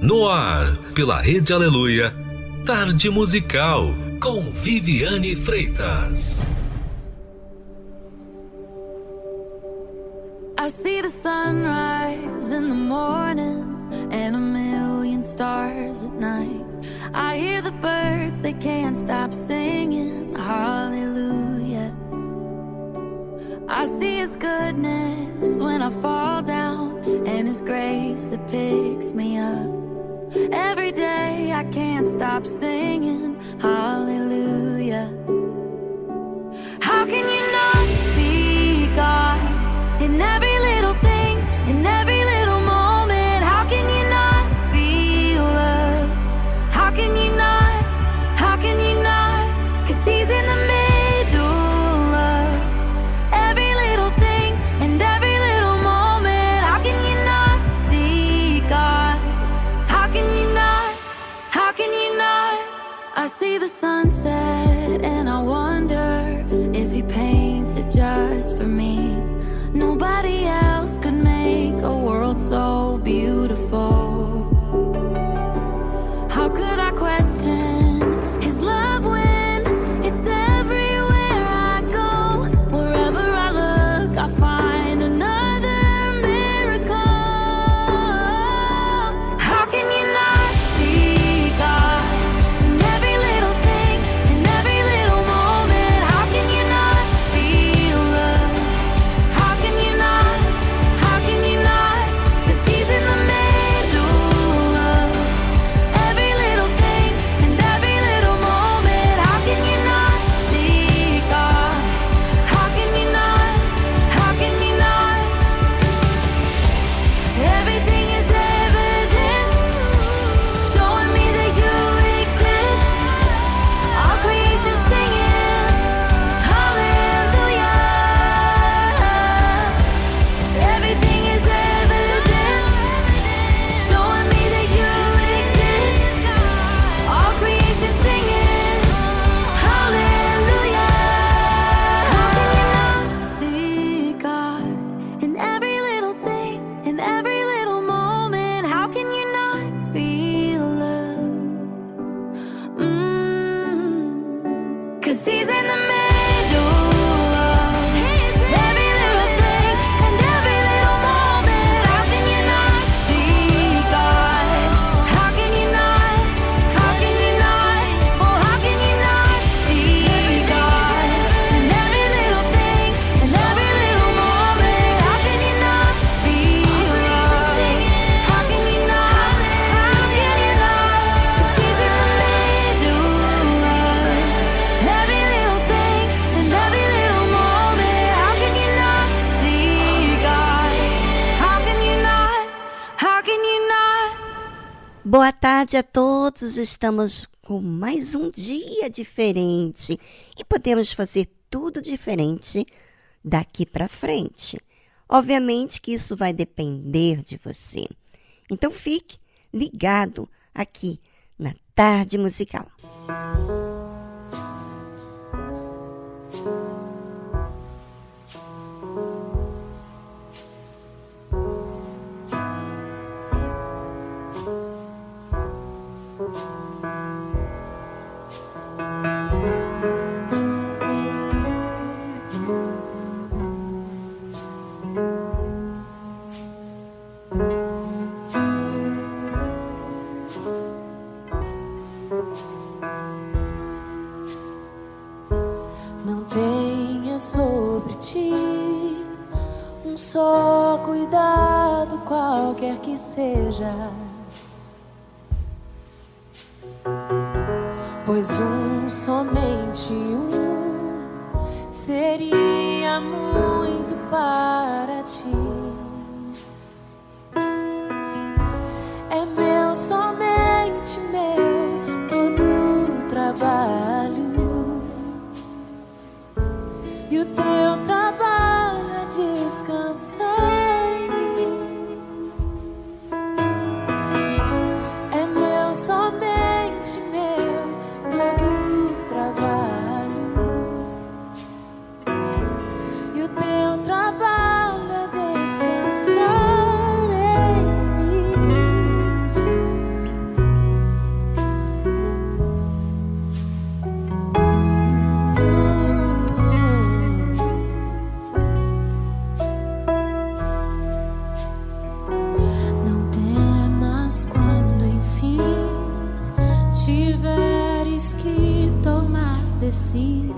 No ar, pela Rede Aleluia, Tarde Musical, com Viviane Freitas. I see the sunrise in the morning and a million stars at night. I hear the birds, they can't stop singing hallelujah. I see his goodness when I fall down and his grace that picks me up. Every day I can't stop singing hallelujah. How can you not see God in every tarde a todos. Estamos com mais um dia diferente e podemos fazer tudo diferente daqui para frente. Obviamente que isso vai depender de você. Então fique ligado aqui na Tarde Musical. Música ti um só cuidado, qualquer que seja. Pois um, somente um, seria muito para ti. Decisão.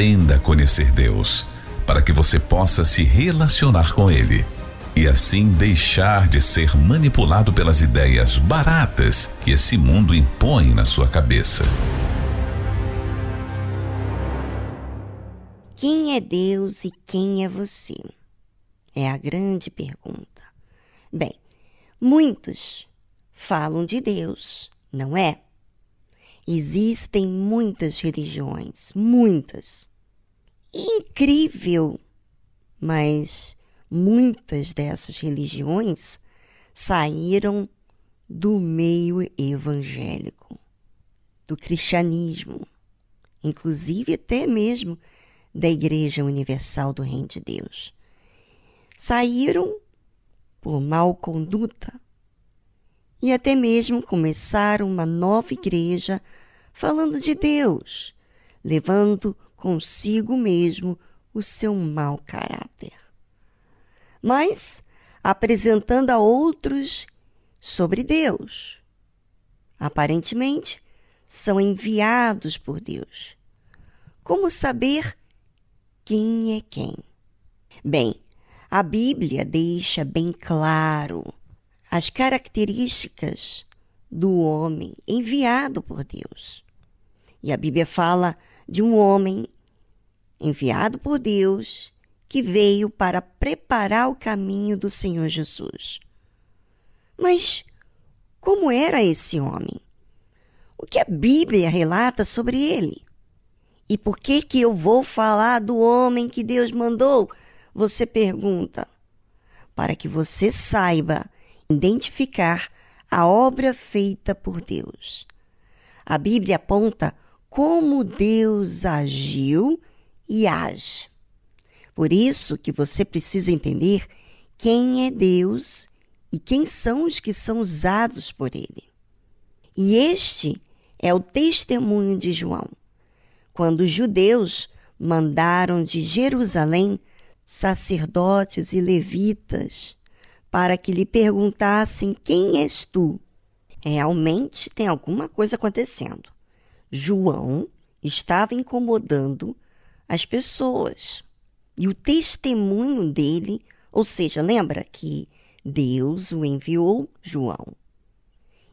Aprenda a conhecer Deus, para que você possa se relacionar com Ele e assim deixar de ser manipulado pelas ideias baratas que esse mundo impõe na sua cabeça. Quem é Deus e quem é você? É a grande pergunta. Bem, muitos falam de Deus, não é? Existem muitas religiões, muitas. Incrível! Mas muitas dessas religiões saíram do meio evangélico, do cristianismo, inclusive até mesmo da Igreja Universal do Reino de Deus. Saíram por mal conduta e até mesmo começaram uma nova igreja falando de Deus, levando consigo mesmo o seu mau caráter. Mas apresentando a outros sobre Deus. Aparentemente, são enviados por Deus. Como saber quem é quem? Bem, a Bíblia deixa bem claro as características do homem enviado por Deus. E a Bíblia fala de um homem enviado por Deus que veio para preparar o caminho do Senhor Jesus. Mas como era esse homem? O que a Bíblia relata sobre ele? E por que que eu vou falar do homem que Deus mandou? Você pergunta. Para que você saiba identificar a obra feita por Deus. A Bíblia aponta como Deus agiu e age. Por isso que você precisa entender quem é Deus e quem são os que são usados por ele. E este é o testemunho de João. Quando os judeus mandaram de Jerusalém sacerdotes e levitas para que lhe perguntassem: Quem és tu? Realmente tem alguma coisa acontecendo. João estava incomodando as pessoas. E o testemunho dele, ou seja, lembra que Deus o enviou João.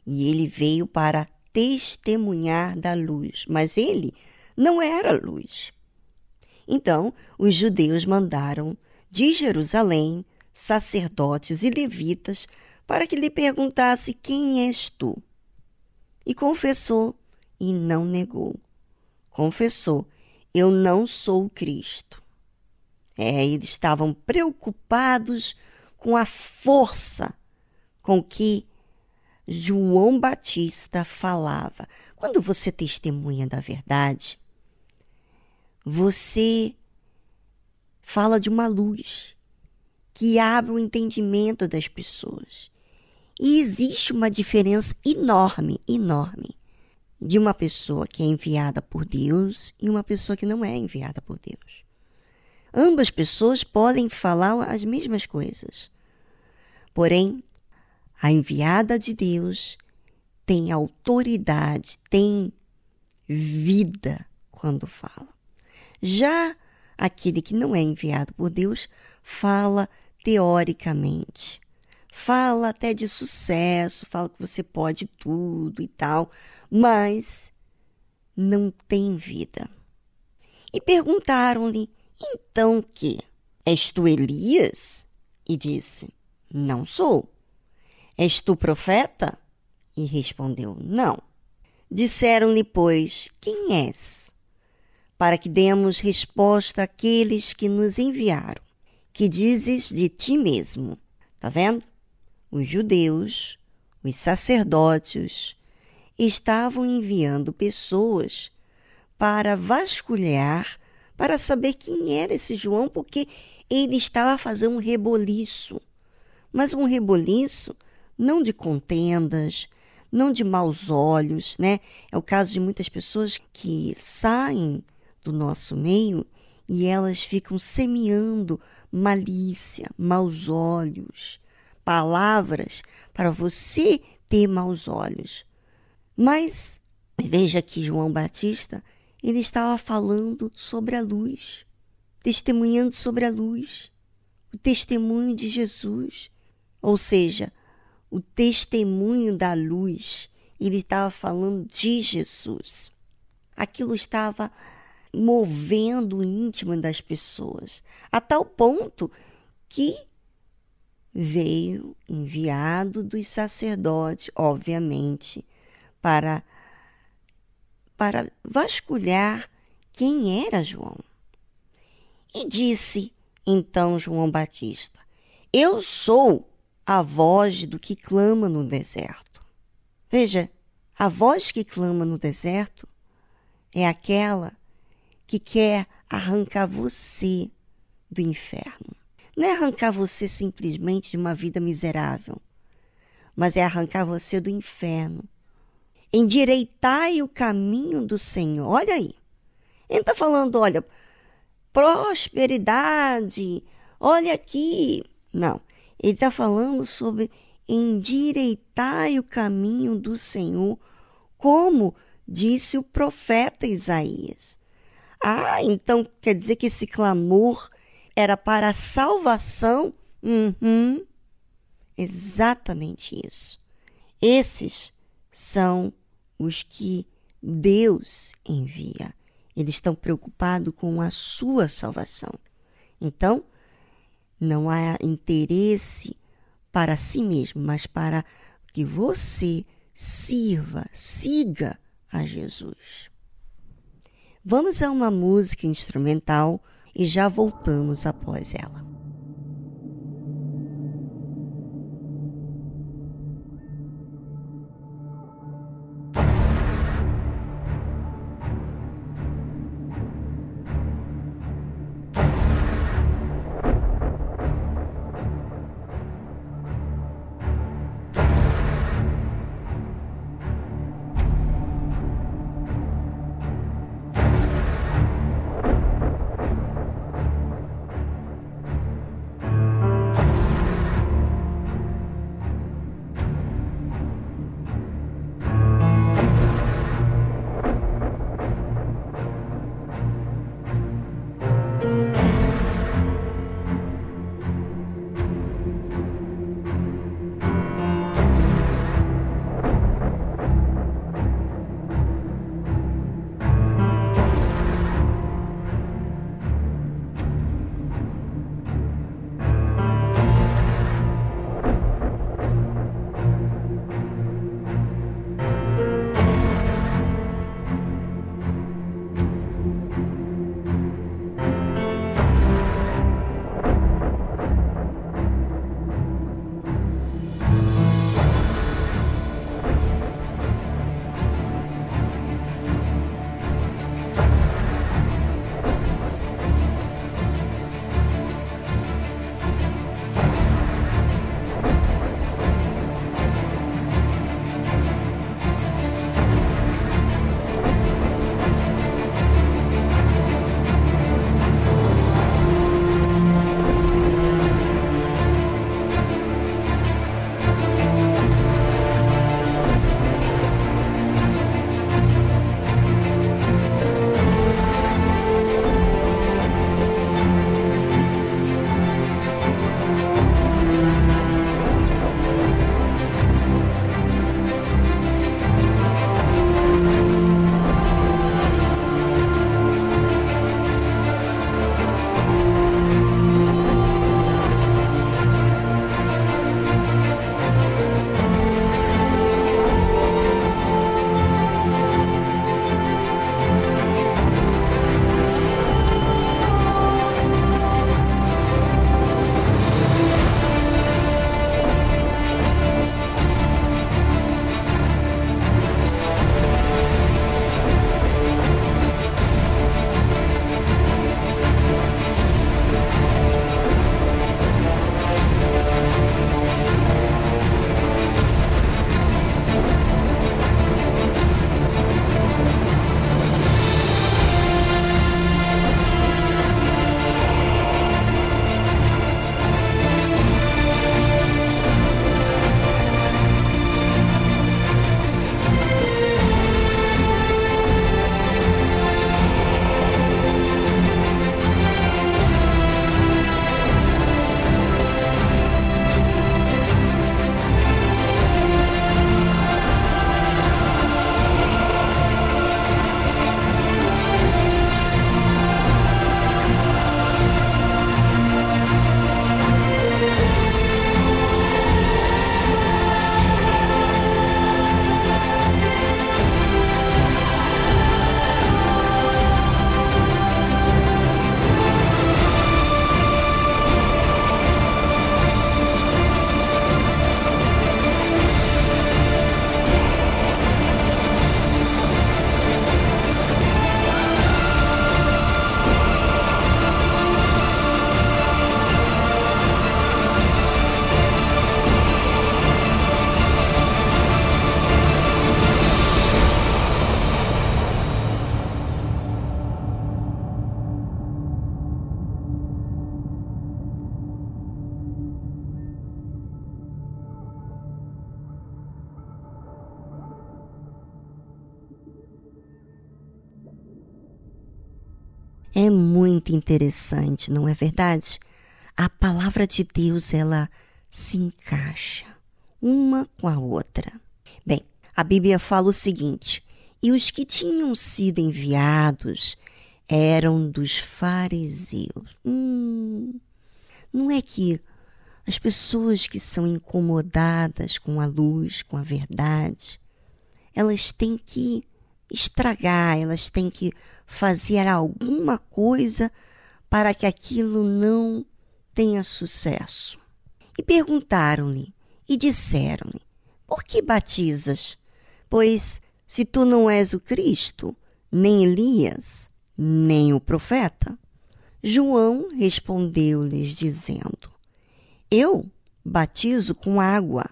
E ele veio para testemunhar da luz, mas ele não era luz. Então, os judeus mandaram de Jerusalém sacerdotes e levitas para que lhe perguntasse: Quem és tu? E confessou e não negou. Confessou: Eu não sou Cristo. É, eles estavam preocupados com a força com que João Batista falava. Quando você testemunha da verdade, você fala de uma luz que abre o entendimento das pessoas. E existe uma diferença enorme, enorme, de uma pessoa que é enviada por Deus e uma pessoa que não é enviada por Deus. Ambas pessoas podem falar as mesmas coisas. Porém, a enviada de Deus tem autoridade, tem vida quando fala. Já aquele que não é enviado por Deus fala teoricamente. Fala até de sucesso, fala que você pode tudo e tal, mas não tem vida. E perguntaram-lhe: então que? És tu Elias? E disse: Não sou. És tu profeta? E respondeu: Não. Disseram-lhe, pois, quem és? Para que demos resposta àqueles que nos enviaram que dizes de ti mesmo. Tá vendo? Os judeus, os sacerdotes, estavam enviando pessoas para vasculhar, para saber quem era esse João, porque ele estava a fazer um reboliço. Mas um reboliço não de contendas, não de maus olhos, né? É o caso de muitas pessoas que saem do nosso meio e elas ficam semeando malícia, maus olhos, palavras para você ter maus olhos. Mas veja que João Batista, ele estava falando sobre a luz, testemunhando sobre a luz, o testemunho de Jesus, ou seja, o testemunho da luz. Ele estava falando de Jesus. Aquilo estava movendo o íntimo das pessoas, a tal ponto que veio enviado dos sacerdotes, obviamente, para para vasculhar quem era João. E disse então João Batista: Eu sou a voz do que clama no deserto. Veja, a voz que clama no deserto é aquela que quer arrancar você do inferno. Não é arrancar você simplesmente de uma vida miserável, mas é arrancar você do inferno. Endireitai o caminho do Senhor. Olha aí. Ele está falando, olha, prosperidade, olha aqui. Não. Ele está falando sobre endireitar o caminho do Senhor, como disse o profeta Isaías. Ah, então quer dizer que esse clamor era para a salvação? Uhum. Exatamente isso. Esses são os que Deus envia. Eles estão preocupados com a sua salvação. Então, não há interesse para si mesmo, mas para que você sirva, siga a Jesus. Vamos a uma música instrumental e já voltamos após ela. Muito interessante, não é verdade? A palavra de Deus, ela se encaixa uma com a outra. Bem, a Bíblia fala o seguinte: e os que tinham sido enviados eram dos fariseus. Hum, não é que as pessoas que são incomodadas com a luz, com a verdade, elas têm que estragar, elas têm que fazer alguma coisa para que aquilo não tenha sucesso. E perguntaram-lhe e disseram-lhe: Por que batizas? Pois se tu não és o Cristo, nem Elias, nem o profeta? João respondeu-lhes, dizendo: Eu batizo com água,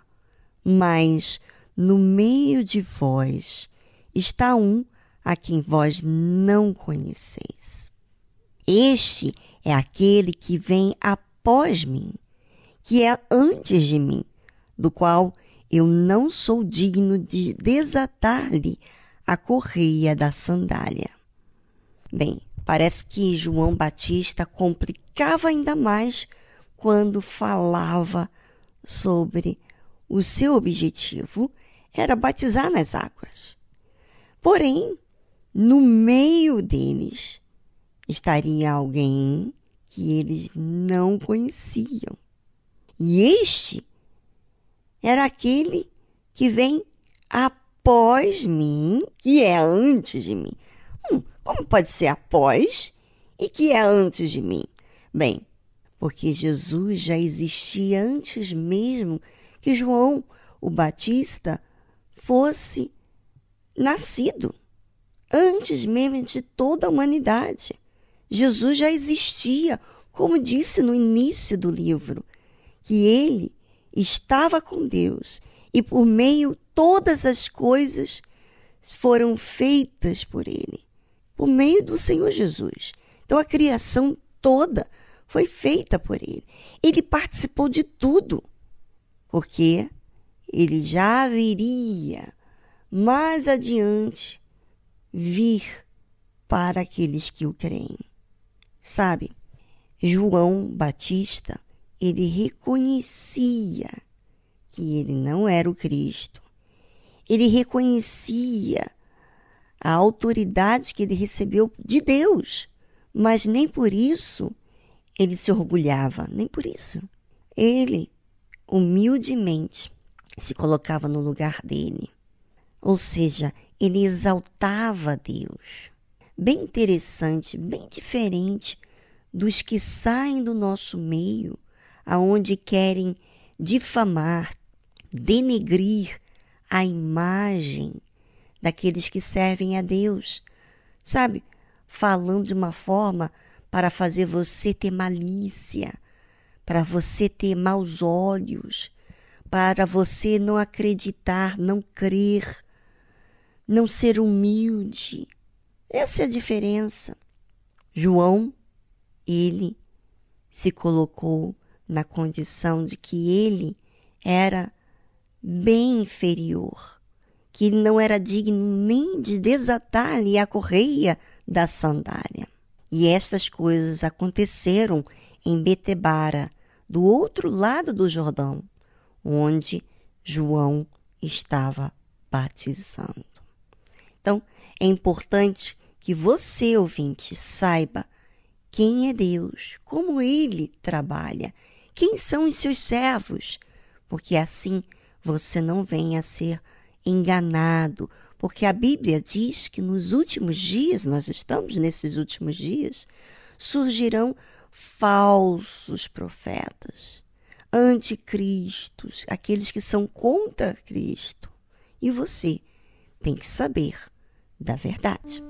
mas no meio de vós está um a quem vós não conheceis. Este é aquele que vem após mim, que é antes de mim, do qual eu não sou digno de desatar-lhe a correia da sandália. Bem, parece que João Batista complicava ainda mais quando falava sobre o seu objetivo era batizar nas águas. Porém, no meio deles estaria alguém que eles não conheciam. E este era aquele que vem após mim, que é antes de mim. Hum, como pode ser após e que é antes de mim? Bem, porque Jesus já existia antes mesmo que João o Batista fosse nascido, antes mesmo de toda a humanidade. Jesus já existia, como disse no início do livro, que ele estava com Deus e por meio todas as coisas foram feitas por ele, por meio do Senhor Jesus. Então a criação toda foi feita por ele. Ele participou de tudo, porque ele já viria mais adiante vir para aqueles que o creem. Sabe, João Batista ele reconhecia que ele não era o Cristo. Ele reconhecia a autoridade que ele recebeu de Deus, mas nem por isso ele se orgulhava, nem por isso. Ele humildemente se colocava no lugar dele. Ou seja, ele exaltava Deus. Bem interessante, bem diferente dos que saem do nosso meio aonde querem difamar, denegrir a imagem daqueles que servem a Deus. Sabe? Falando de uma forma para fazer você ter malícia, para você ter maus olhos, para você não acreditar, não crer, não ser humilde. Essa é a diferença. João, ele se colocou na condição de que ele era bem inferior, que não era digno nem de desatar-lhe a correia da sandália. E estas coisas aconteceram em Betebara, do outro lado do Jordão, onde João estava batizando. É importante que você, ouvinte, saiba quem é Deus, como ele trabalha quem são os seus servos? Porque assim você não venha a ser enganado, porque a Bíblia diz que nos últimos dias, nós estamos nesses últimos dias, surgirão falsos profetas, anticristos, aqueles que são contra Cristo. E você tem que saber da verdade.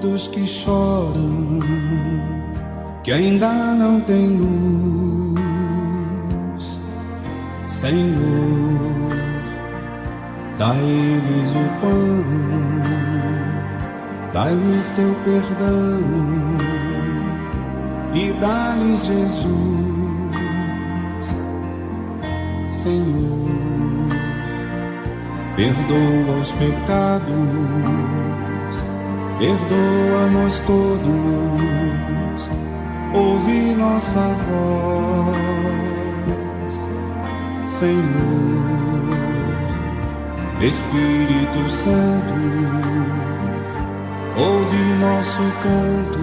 Todos que choram, que ainda não têm luz. Senhor, dá-lhes o pão, dá-lhes teu perdão e dá-lhes Jesus. Senhor, perdoa os pecados, perdoa-nos todos, ouve nossa voz, Senhor, Espírito Santo, ouve nosso canto,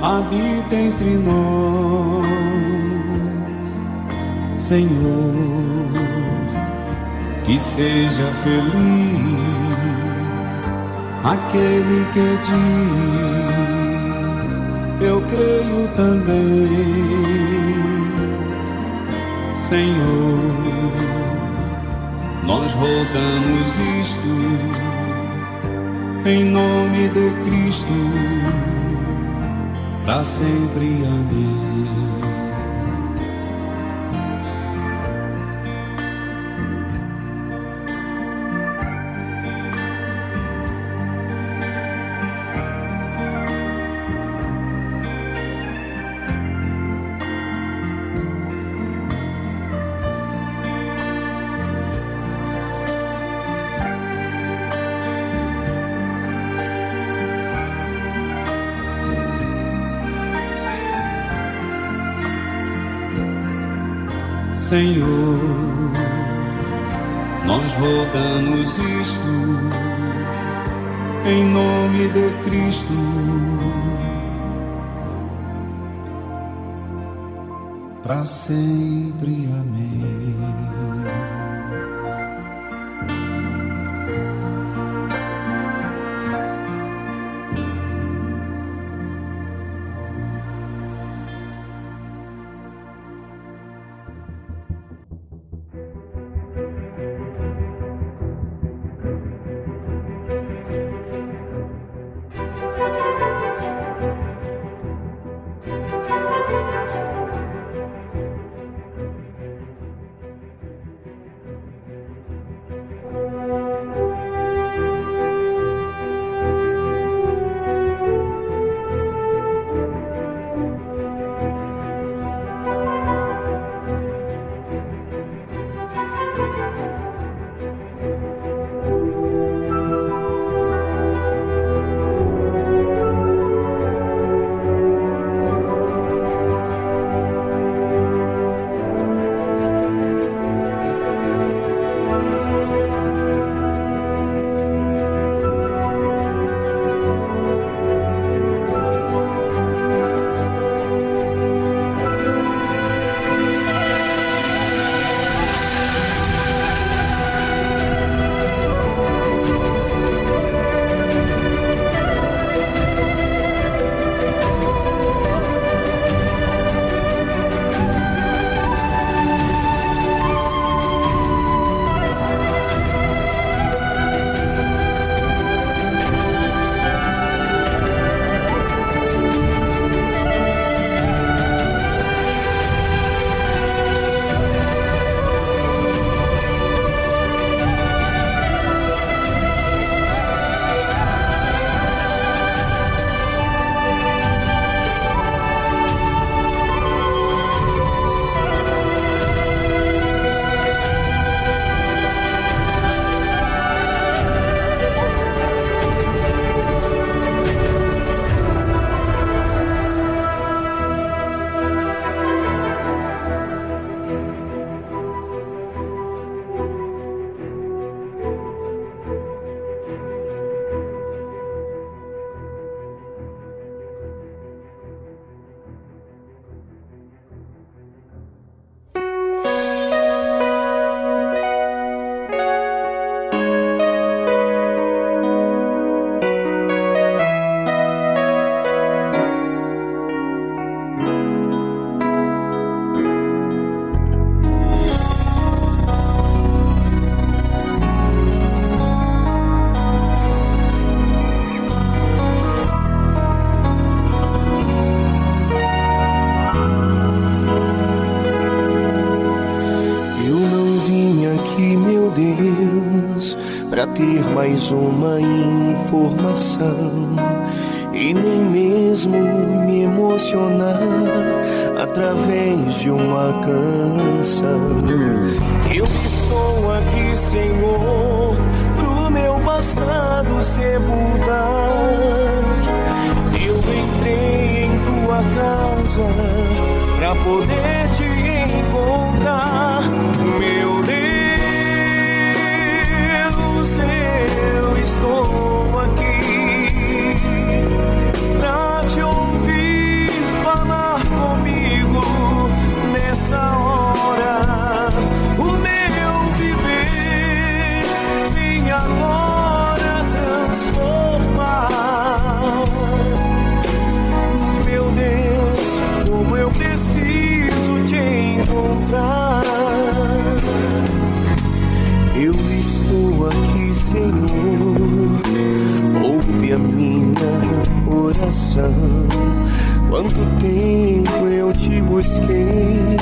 habita entre nós. Senhor, que seja feliz aquele que diz: Eu creio também, Senhor. Nós rogamos isto em nome de Cristo, para sempre. Amém. Rogamos isto em nome de Cristo. Para sempre, amém. Mais uma informação minha oração. Quanto tempo eu te busquei,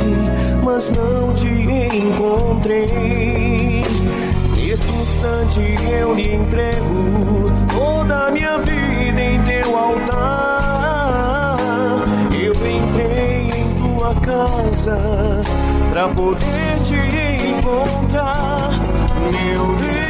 mas não te encontrei. Nesse instante eu lhe entrego toda a minha vida em teu altar. Eu entrei em tua casa pra poder te encontrar, meu Deus.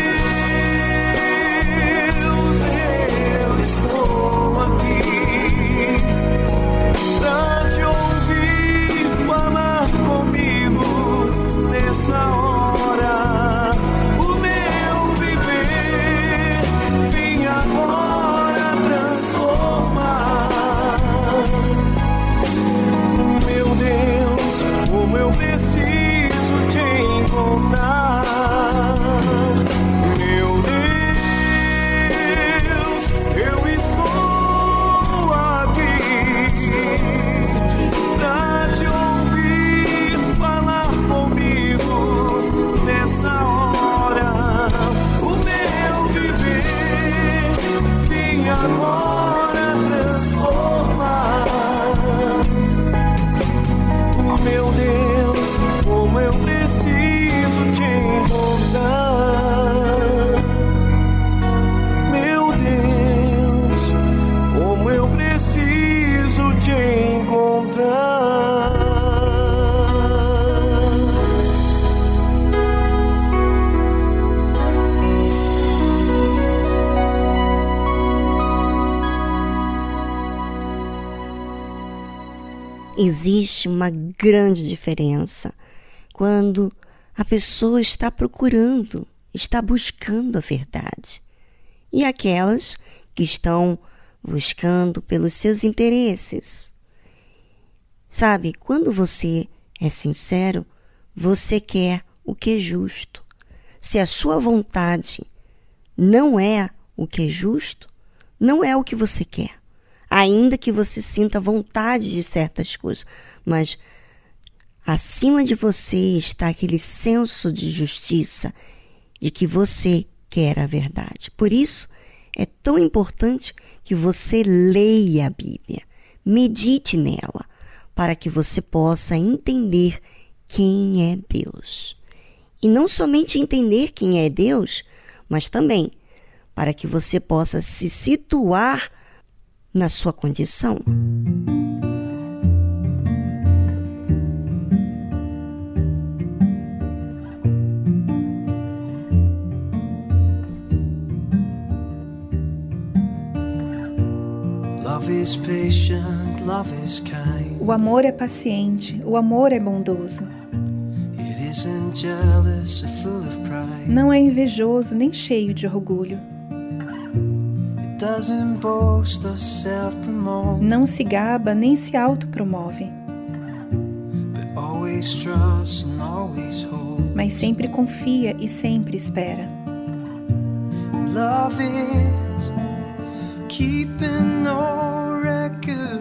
Existe uma grande diferença quando a pessoa está procurando, está buscando a verdade. E aquelas que estão buscando pelos seus interesses. Sabe, quando você é sincero, você quer o que é justo. Se a sua vontade não é o que é justo, não é o que você quer. Ainda que você sinta vontade de certas coisas, mas acima de você está aquele senso de justiça de que você quer a verdade. Por isso, é tão importante que você leia a Bíblia, medite nela, para que você possa entender quem é Deus. E não somente entender quem é Deus, mas também para que você possa se situar na sua condição. Love is patient, love is kind. O amor é paciente, o amor é bondoso. Não é invejoso nem cheio de orgulho. Não se gaba nem se autopromove, mas sempre confia e sempre espera.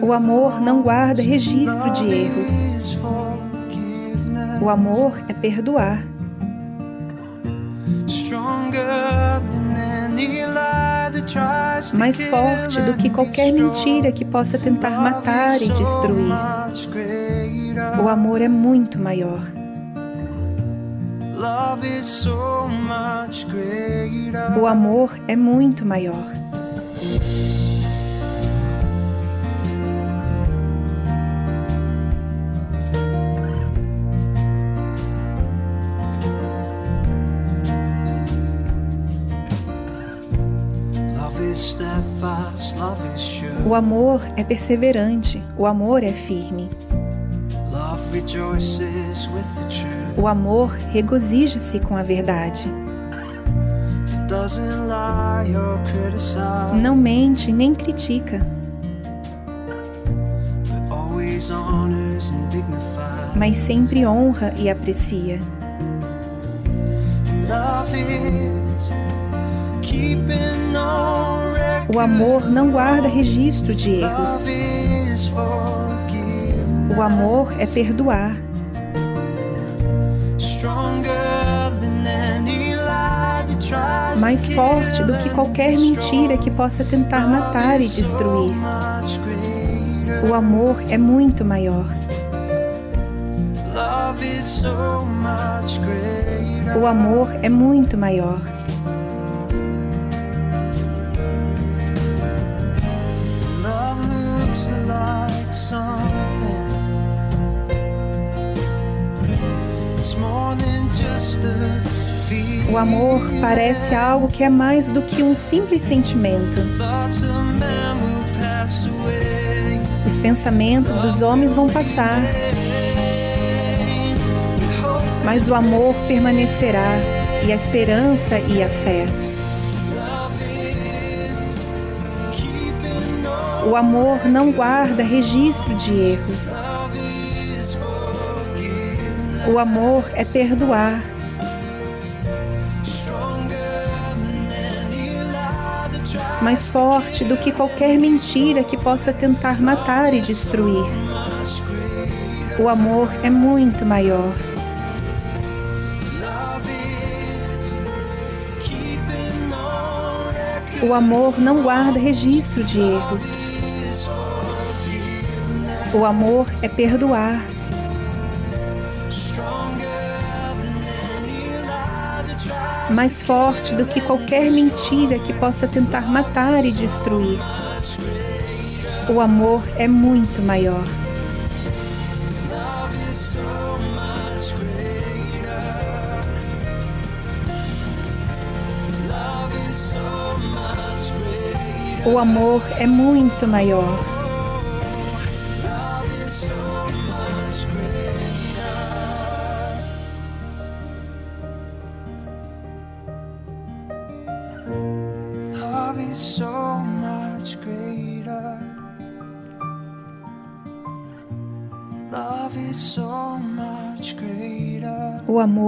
O amor não guarda registro de erros. O amor é perdoar, mais forte do que qualquer mentira que possa tentar matar e destruir. O amor é muito maior. O amor é muito maior. O amor é perseverante. O amor é firme. O amor regozija-se com a verdade. Não mente nem critica, mas sempre honra e aprecia. Love is keeping. O amor não guarda registro de erros. O amor é perdoar, mais forte do que qualquer mentira que possa tentar matar e destruir. O amor é muito maior. O amor é muito maior. O amor parece algo que é mais do que um simples sentimento. Os pensamentos dos homens vão passar, mas o amor permanecerá, e a esperança e a fé. O amor não guarda registro de erros. O amor é perdoar, mais forte do que qualquer mentira que possa tentar matar e destruir. O amor é muito maior. O amor não guarda registro de erros. O amor é perdoar, mais forte do que qualquer mentira que possa tentar matar e destruir. O amor é muito maior. O amor é muito maior.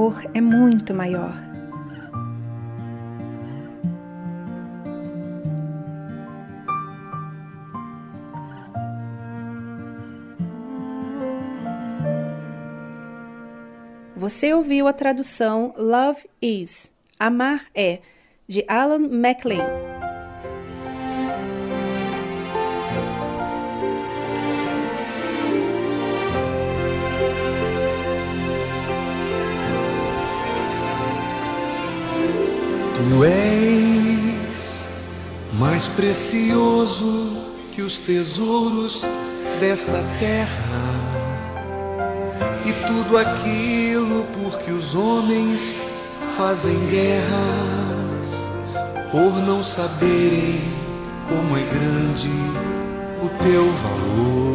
Amor é muito maior. Você ouviu a tradução Love Is, Amar é, de Alan MacLean. Tu és mais precioso que os tesouros desta terra e tudo aquilo por que os homens fazem guerras por não saberem como é grande o teu valor.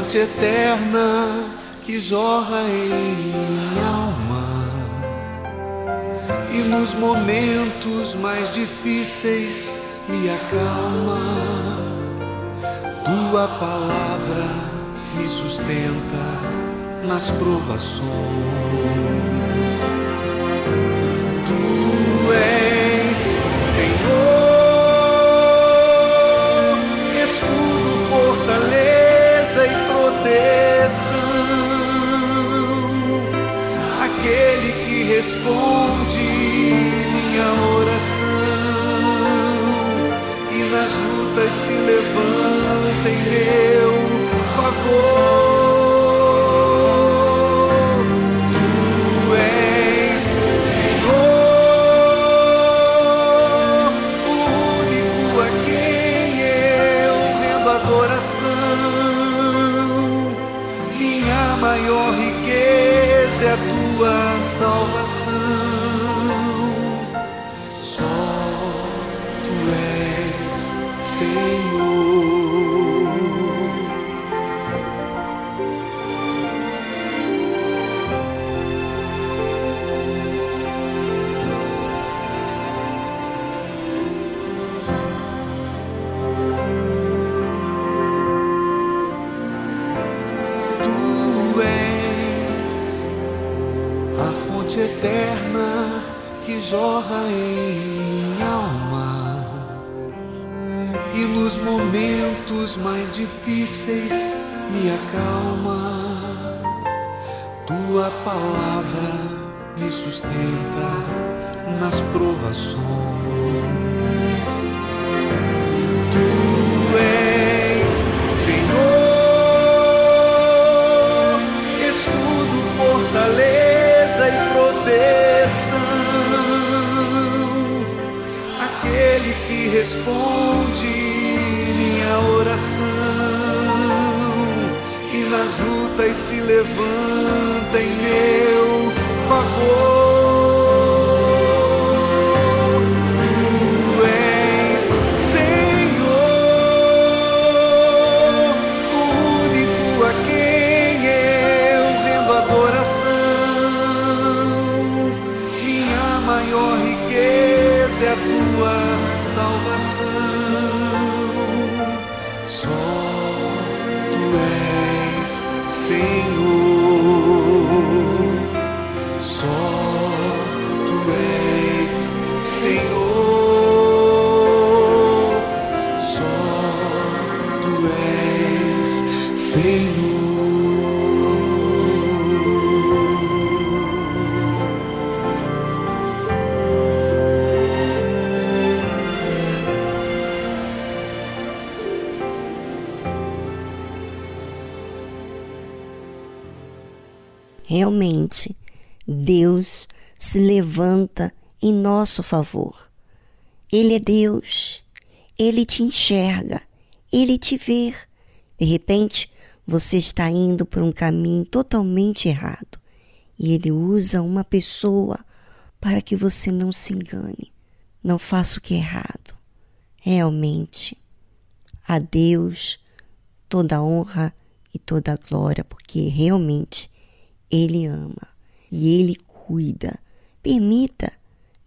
Fonte eterna que jorra em minha alma. E nos momentos mais difíceis me acalma. Tua palavra me sustenta nas provações. responde minha oração e nas lutas se levanta em meu favor. nosso favor. Ele é Deus. Ele te enxerga. Ele te vê. De repente, você está indo por um caminho totalmente errado e ele usa uma pessoa para que você não se engane. Não faça o que é errado. Realmente, a Deus toda honra e toda glória, porque realmente Ele ama e Ele cuida. Permita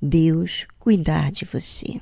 Deus cuidar de você.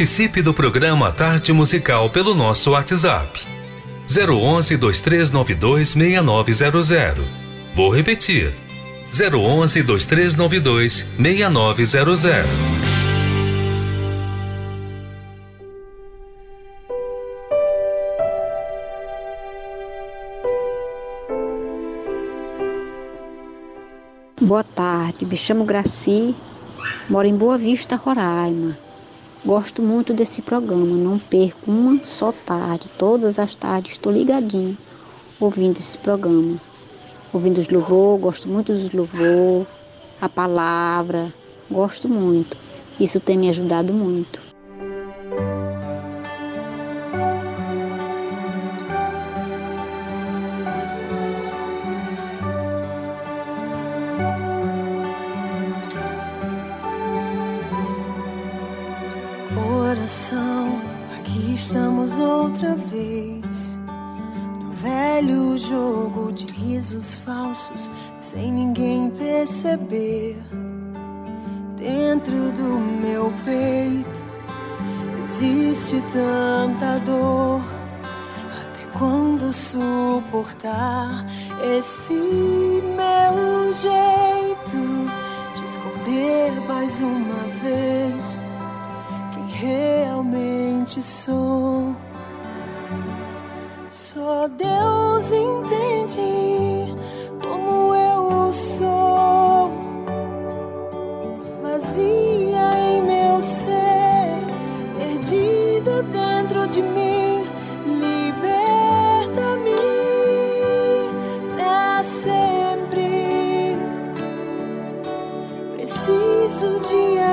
Participe do programa Tarde Musical pelo nosso WhatsApp. 011 2392 6900. Vou repetir. 011 2392 6900. Boa tarde, me chamo Graci, moro em Boa Vista, Roraima. Gosto muito desse programa, não perco uma só tarde. Todas as tardes estou ligadinho ouvindo esse programa. Ouvindo os louvor, gosto muito dos louvor, a palavra, gosto muito. Isso tem me ajudado muito. Tanta dor. Até quando suportar esse meu jeito de esconder mais uma vez? realmente sou. Só Deus entende como eu sou.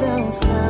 dessa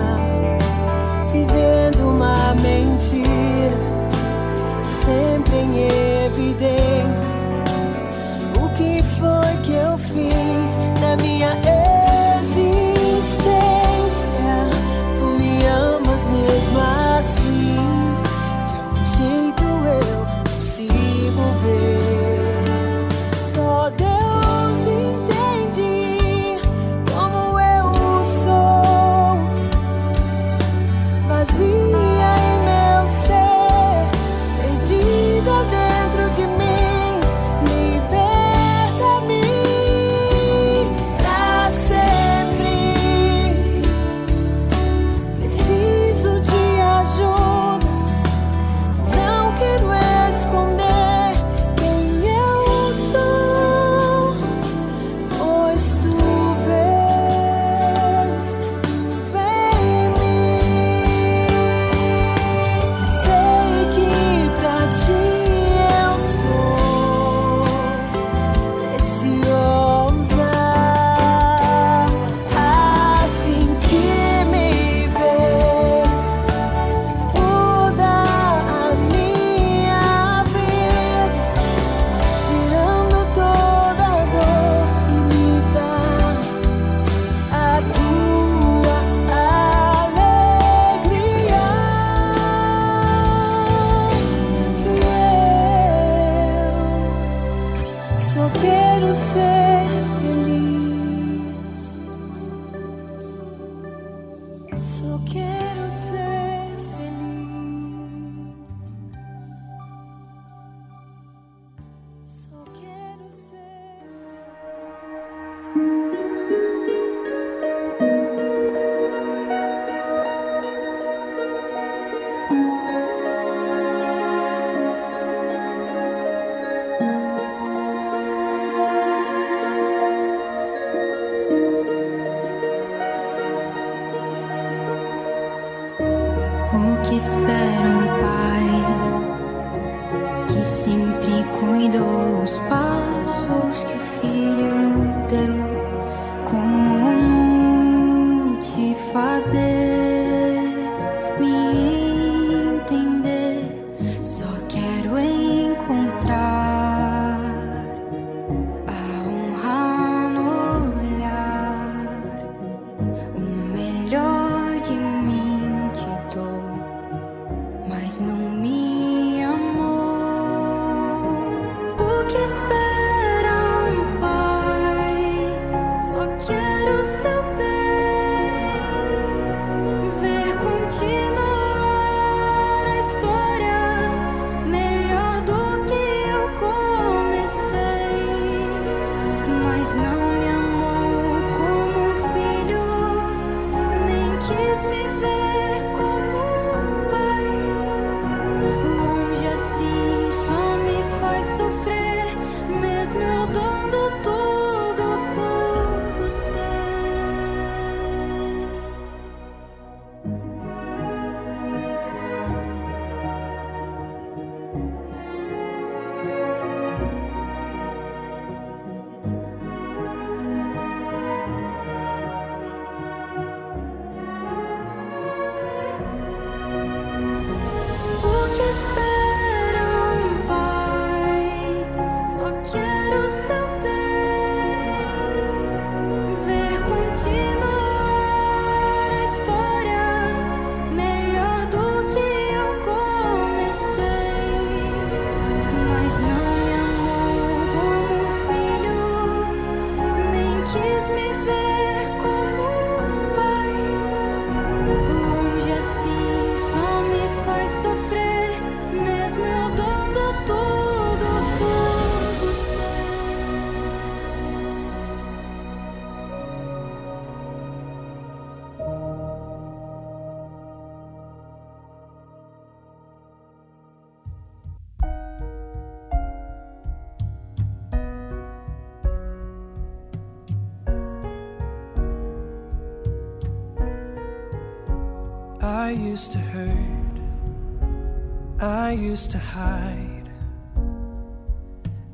used to hide.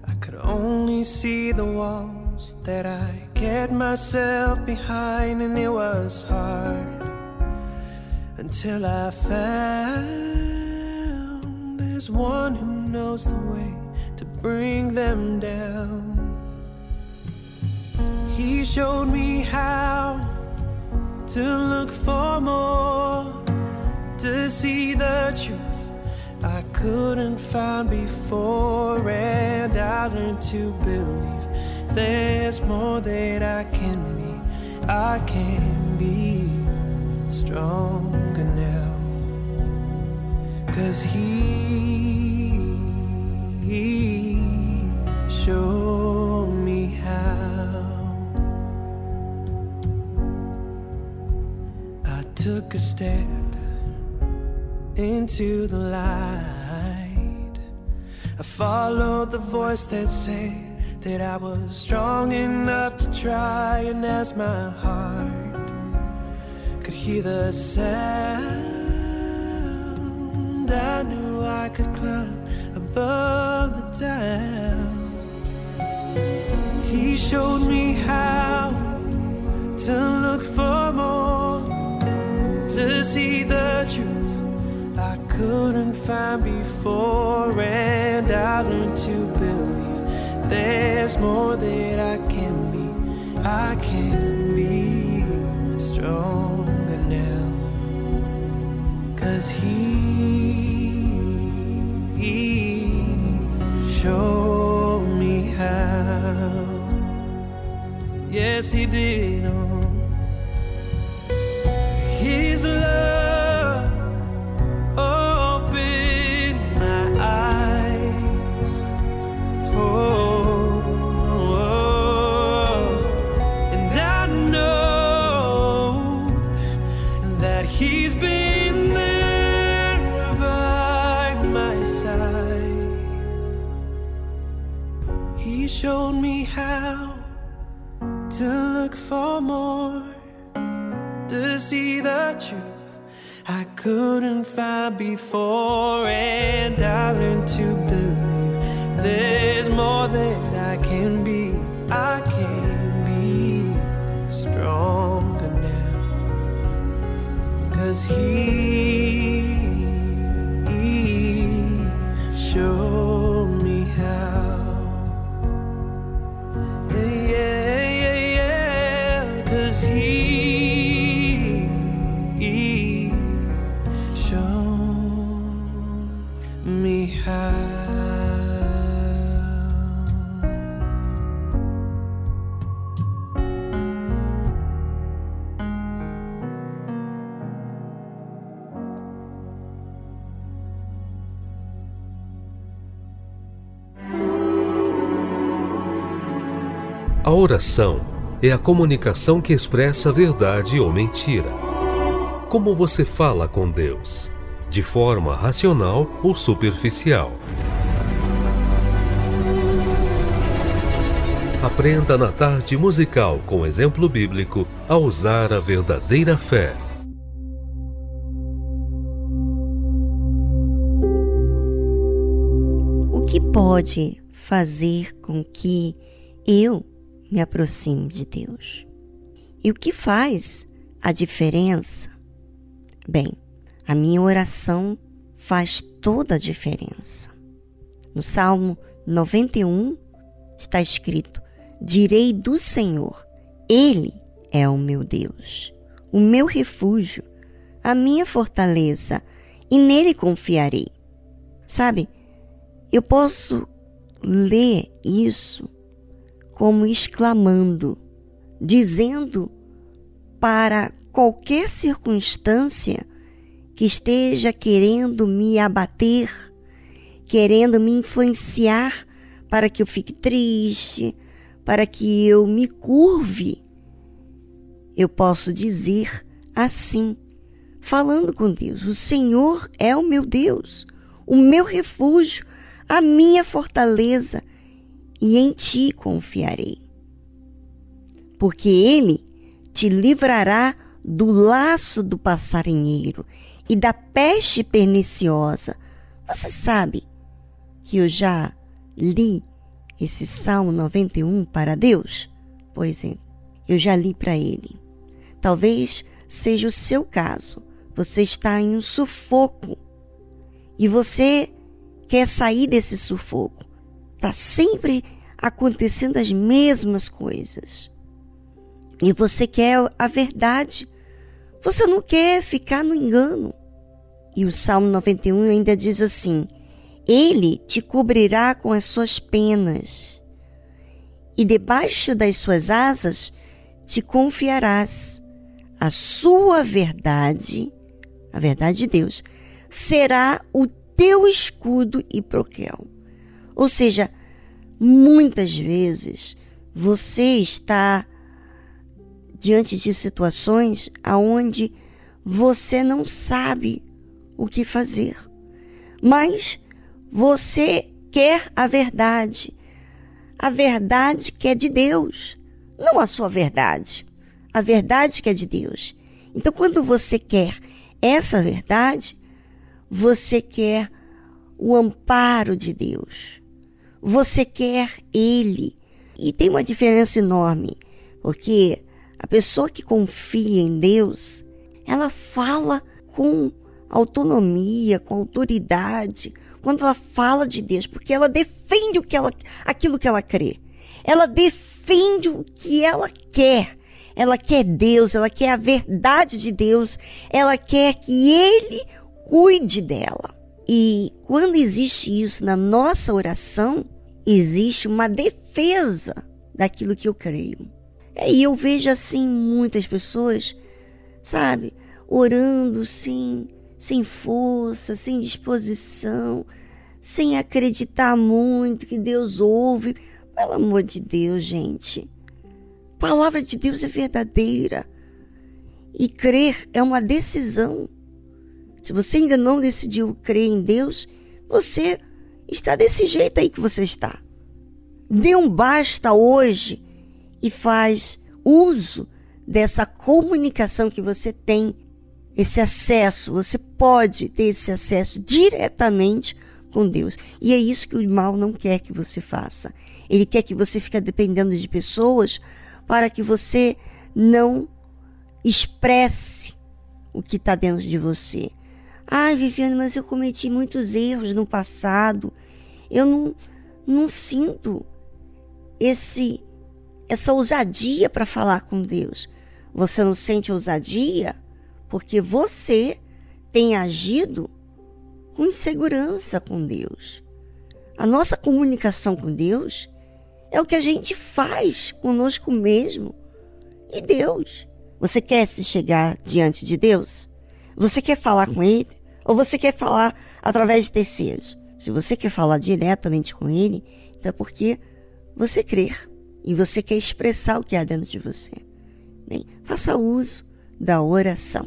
I could only see the walls that I kept myself behind, and it was hard until I found there's one who knows the way to bring them down. He showed me how to look for more, to see the truth couldn't find before, and I learned to believe there's more that I can be. I can be stronger now, cause He, he showed me how. I took a step into the light. I followed the voice that said that I was strong enough to try, and as my heart could hear the sound, I knew I could climb above the down. He showed me how to look for more, to see the truth couldn't find before, and I learned to believe there's more that I can be. I can be stronger now, cause He, he showed me how. Yes, He did. Oh. His love showed me how to look for more, to see the truth. I couldn't find before, and I learned to believe there's more that I can be. I can be stronger now, cause He, A oração é a comunicação que expressa verdade ou mentira. Como você fala com Deus? De forma racional ou superficial? Aprenda na tarde musical com exemplo bíblico a usar a verdadeira fé. O que pode fazer com que eu me aproxime de Deus? E o que faz a diferença? Bem, a minha oração faz toda a diferença. No Salmo 91 está escrito: Direi do Senhor, Ele é o meu Deus, o meu refúgio, a minha fortaleza, e nele confiarei. Sabe, eu posso ler isso como exclamando, dizendo para qualquer circunstância que esteja querendo me abater, querendo me influenciar para que eu fique triste, para que eu me curve. Eu posso dizer assim, falando com Deus: O Senhor é o meu Deus, o meu refúgio, a minha fortaleza, e em ti confiarei. Porque ele te livrará do laço do passarinheiro e da peste perniciosa. Você sabe que eu já li esse Salmo 91 para Deus? Pois é, eu já li para ele. Talvez seja o seu caso. Você está em um sufoco e você quer sair desse sufoco. Está sempre acontecendo as mesmas coisas. E você quer a verdade. Você não quer ficar no engano. E o Salmo 91 ainda diz assim: Ele te cobrirá com as suas penas, e debaixo das suas asas te confiarás. A sua verdade, a verdade de Deus, será o teu escudo e broquel. Ou seja, muitas vezes você está diante de situações aonde você não sabe o que fazer. Mas você quer a verdade. A verdade que é de Deus, não a sua verdade. A verdade que é de Deus. Então, quando você quer essa verdade, você quer o amparo de Deus. Você quer Ele. E tem uma diferença enorme, porque a pessoa que confia em Deus, ela fala com autonomia, com autoridade, quando ela fala de Deus, porque ela defende o que ela, aquilo que ela crê. Ela defende o que ela quer. Ela quer Deus, ela quer a verdade de Deus, ela quer que Ele cuide dela. E quando existe isso na nossa oração, existe uma defesa daquilo que eu creio. E eu vejo assim muitas pessoas, sabe, orando sim sem força, sem disposição, sem acreditar muito que Deus ouve. Pelo amor de Deus, gente. A palavra de Deus é verdadeira. E crer é uma decisão. Se você ainda não decidiu crer em Deus, você está desse jeito aí que você está. Dê um basta hoje e faz uso dessa comunicação que você tem esse acesso, você pode ter esse acesso diretamente com Deus. E é isso que o mal não quer que você faça. Ele quer que você fique dependendo de pessoas para que você não expresse o que está dentro de você. Ai, Viviane, mas eu cometi muitos erros no passado. Eu não, não sinto esse essa ousadia para falar com Deus. Você não sente ousadia? porque você tem agido com insegurança com Deus. A nossa comunicação com Deus é o que a gente faz conosco mesmo e Deus. Você quer se chegar diante de Deus? Você quer falar com Ele? Ou você quer falar através de terceiros? Se você quer falar diretamente com Ele, então é porque você crê e você quer expressar o que há dentro de você. Bem, faça uso da oração.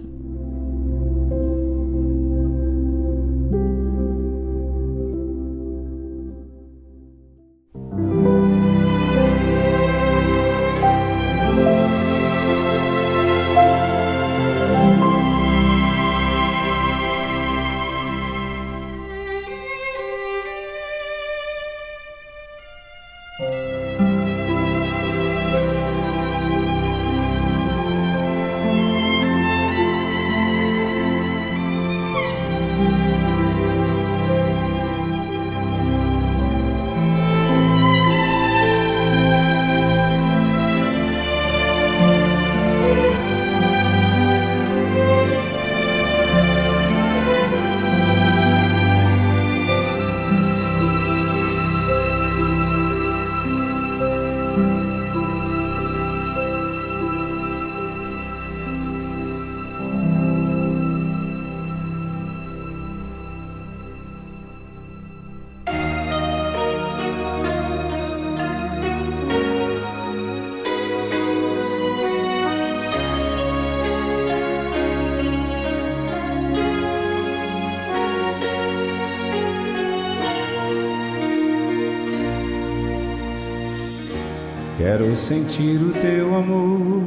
Quero sentir o teu amor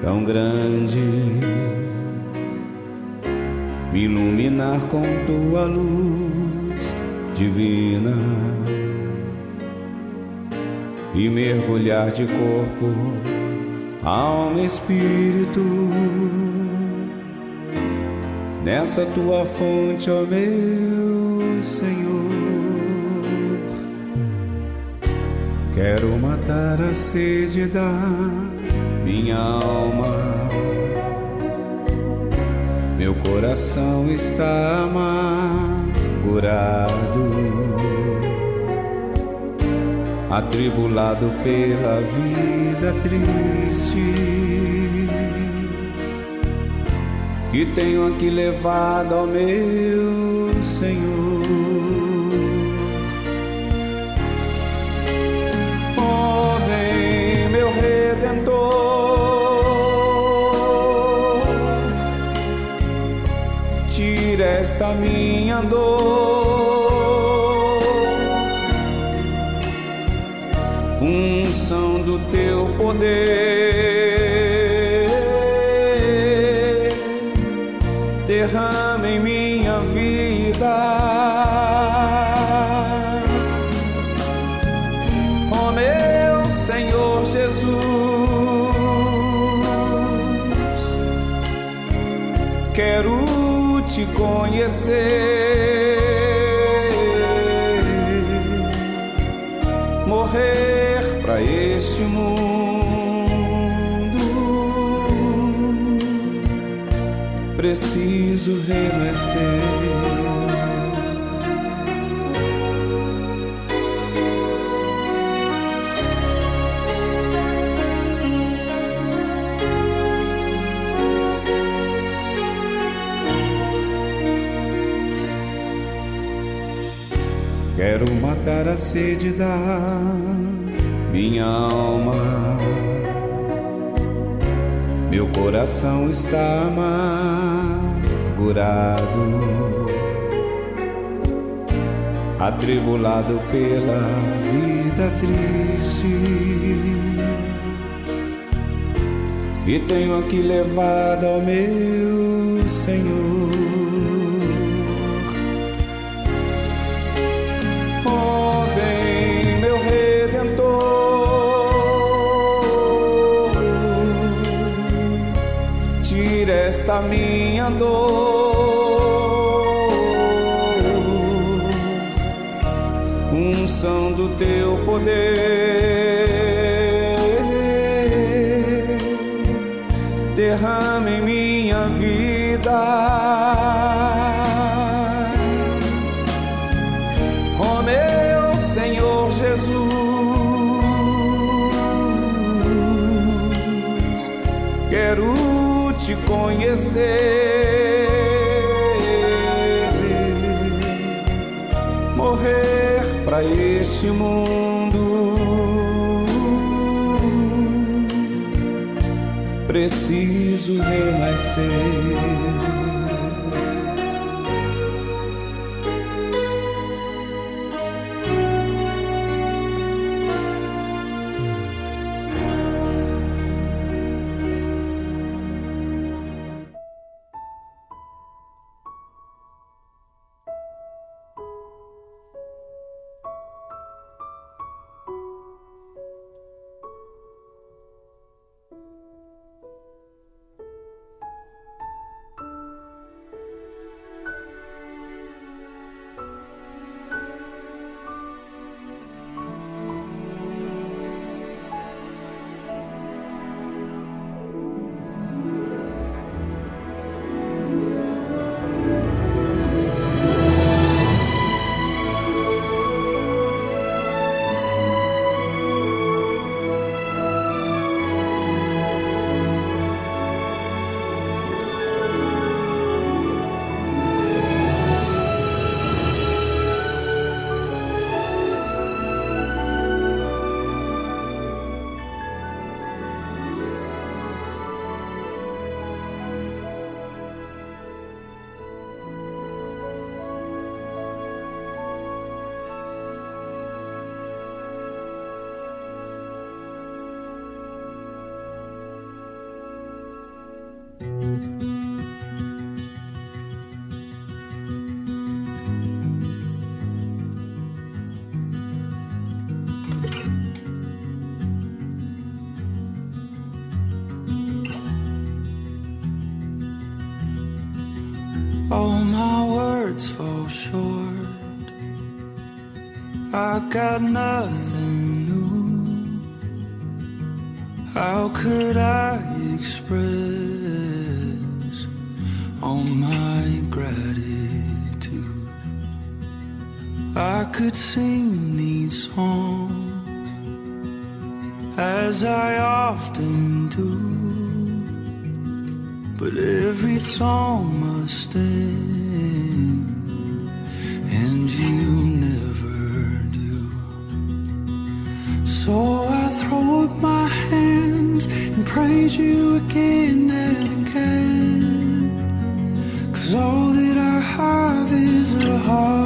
tão grande me iluminar com tua luz divina e mergulhar de corpo, alma e espírito nessa tua fonte, ó meu Senhor. Quero matar a sede da minha alma. Meu coração está amargurado atribulado pela vida triste que tenho aqui levado ao meu Senhor. Esta minha dor. unção do teu poder matar a sede da minha alma. Meu coração está amargurado, atribulado pela vida triste. E tenho aqui levado ao meu Senhor. Esta minha dor, unção do teu poder, derrama em minha vida. Conhecer, morrer para este mundo. Preciso renascer. All my words fall short. I got nothing new. How could I express all my gratitude? I could sing these songs as I often do but every song must end, and you never do. So I throw up my hands and praise you again and again. Cause all that I have is a hallelujah.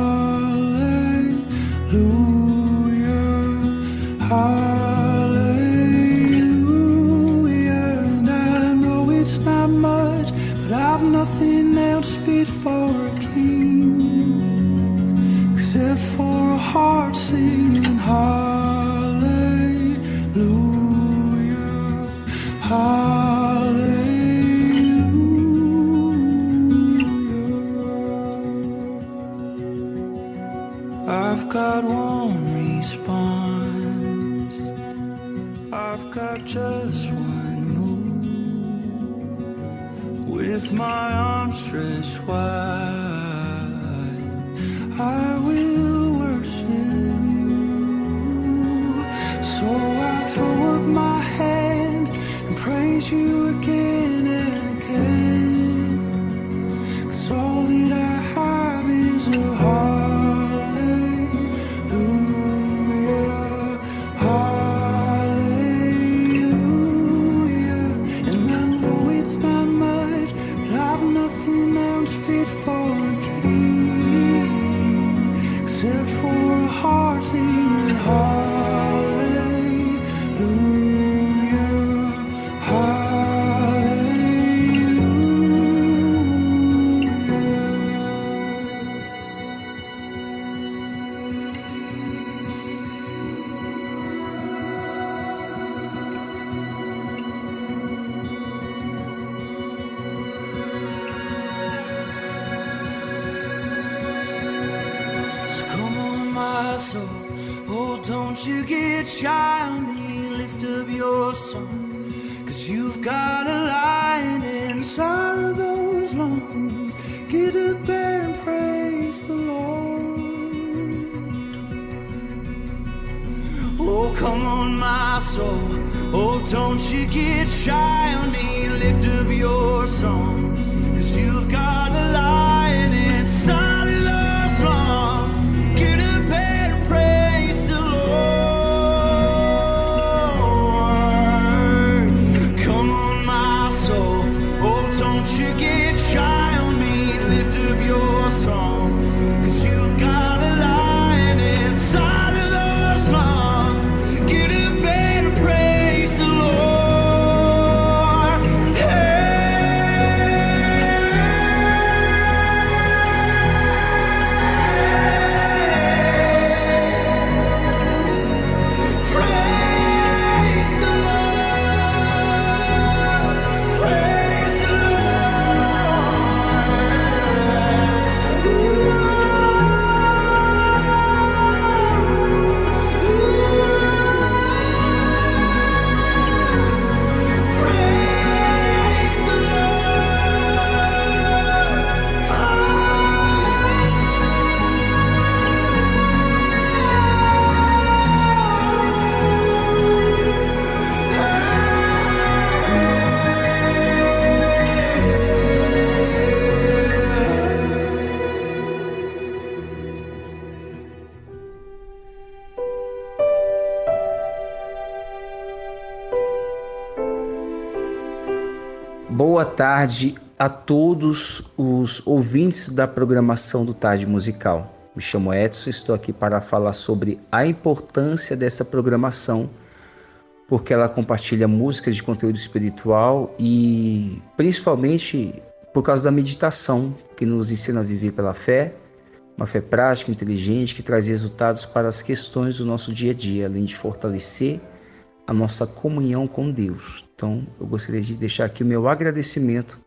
Tarde a todos os ouvintes da programação do Tarde Musical. Me chamo Edson, estou aqui para falar sobre a importância dessa programação, porque ela compartilha música de conteúdo espiritual e principalmente por causa da meditação, que nos ensina a viver pela fé, uma fé prática, inteligente, que traz resultados para as questões do nosso dia a dia, além de fortalecer a nossa comunhão com Deus. Então, eu gostaria de deixar aqui o meu agradecimento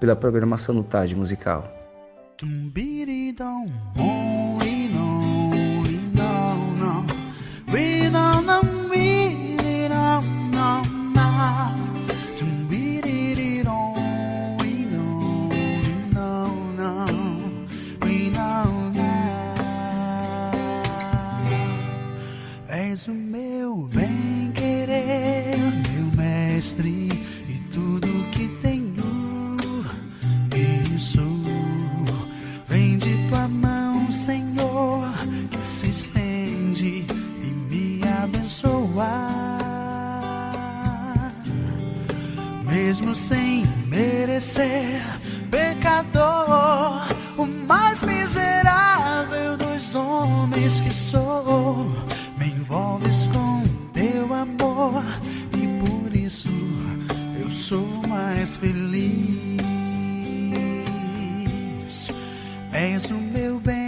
pela programação do Tarde Musical. És o meu mesmo sem merecer, pecador, o mais miserável dos homens que sou. Me envolves com teu amor e por isso eu sou mais feliz. És o meu bem.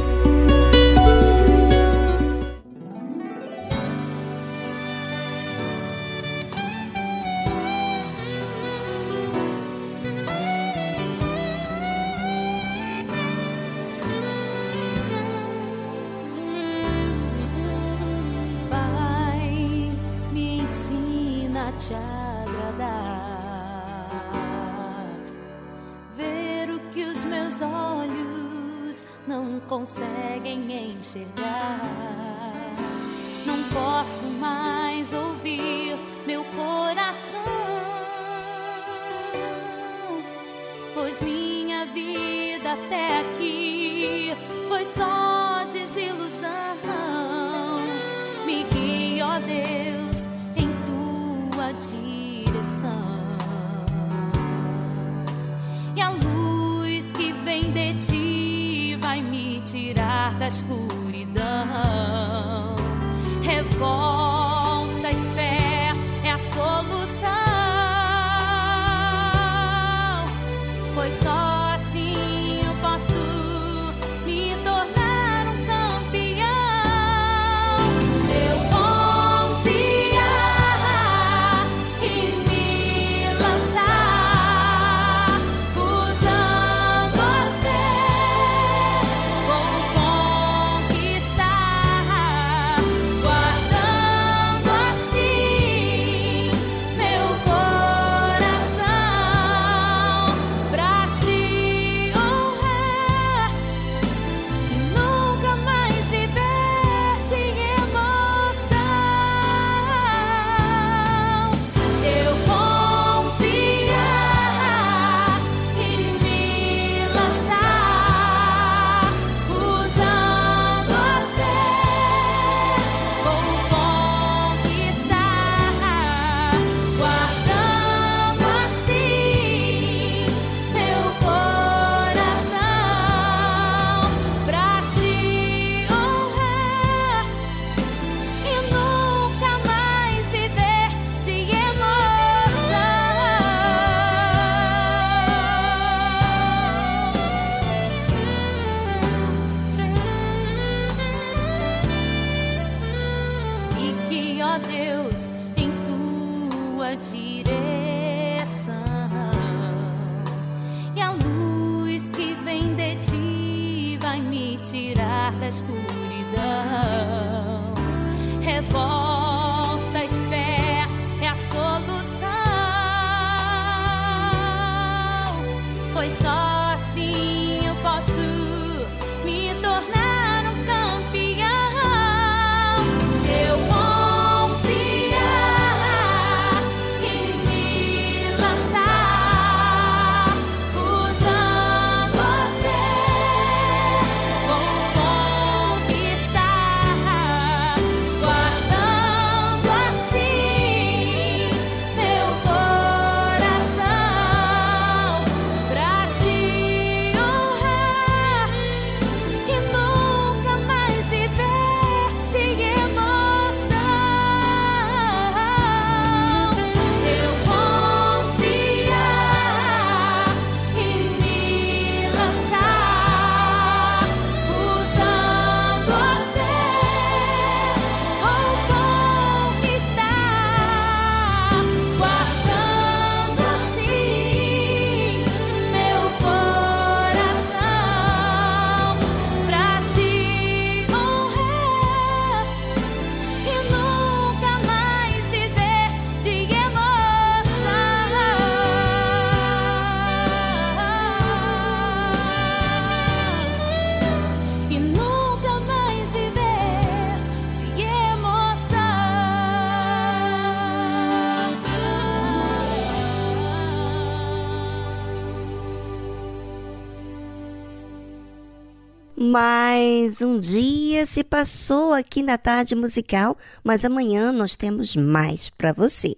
Um dia se passou aqui na tarde musical, mas amanhã nós temos mais para você.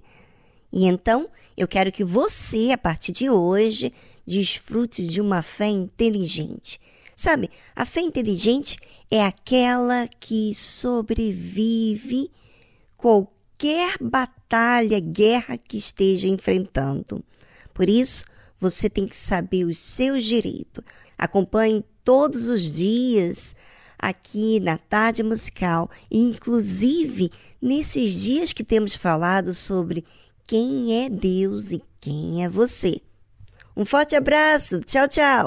E então, eu quero que você, a partir de hoje, desfrute de uma fé inteligente. Sabe, a fé inteligente é aquela que sobrevive qualquer batalha, guerra que esteja enfrentando. Por isso, você tem que saber os seus direitos. Acompanhe todos os dias aqui na tarde musical, inclusive nesses dias que temos falado sobre quem é Deus e quem é você. Um forte abraço, tchau, tchau!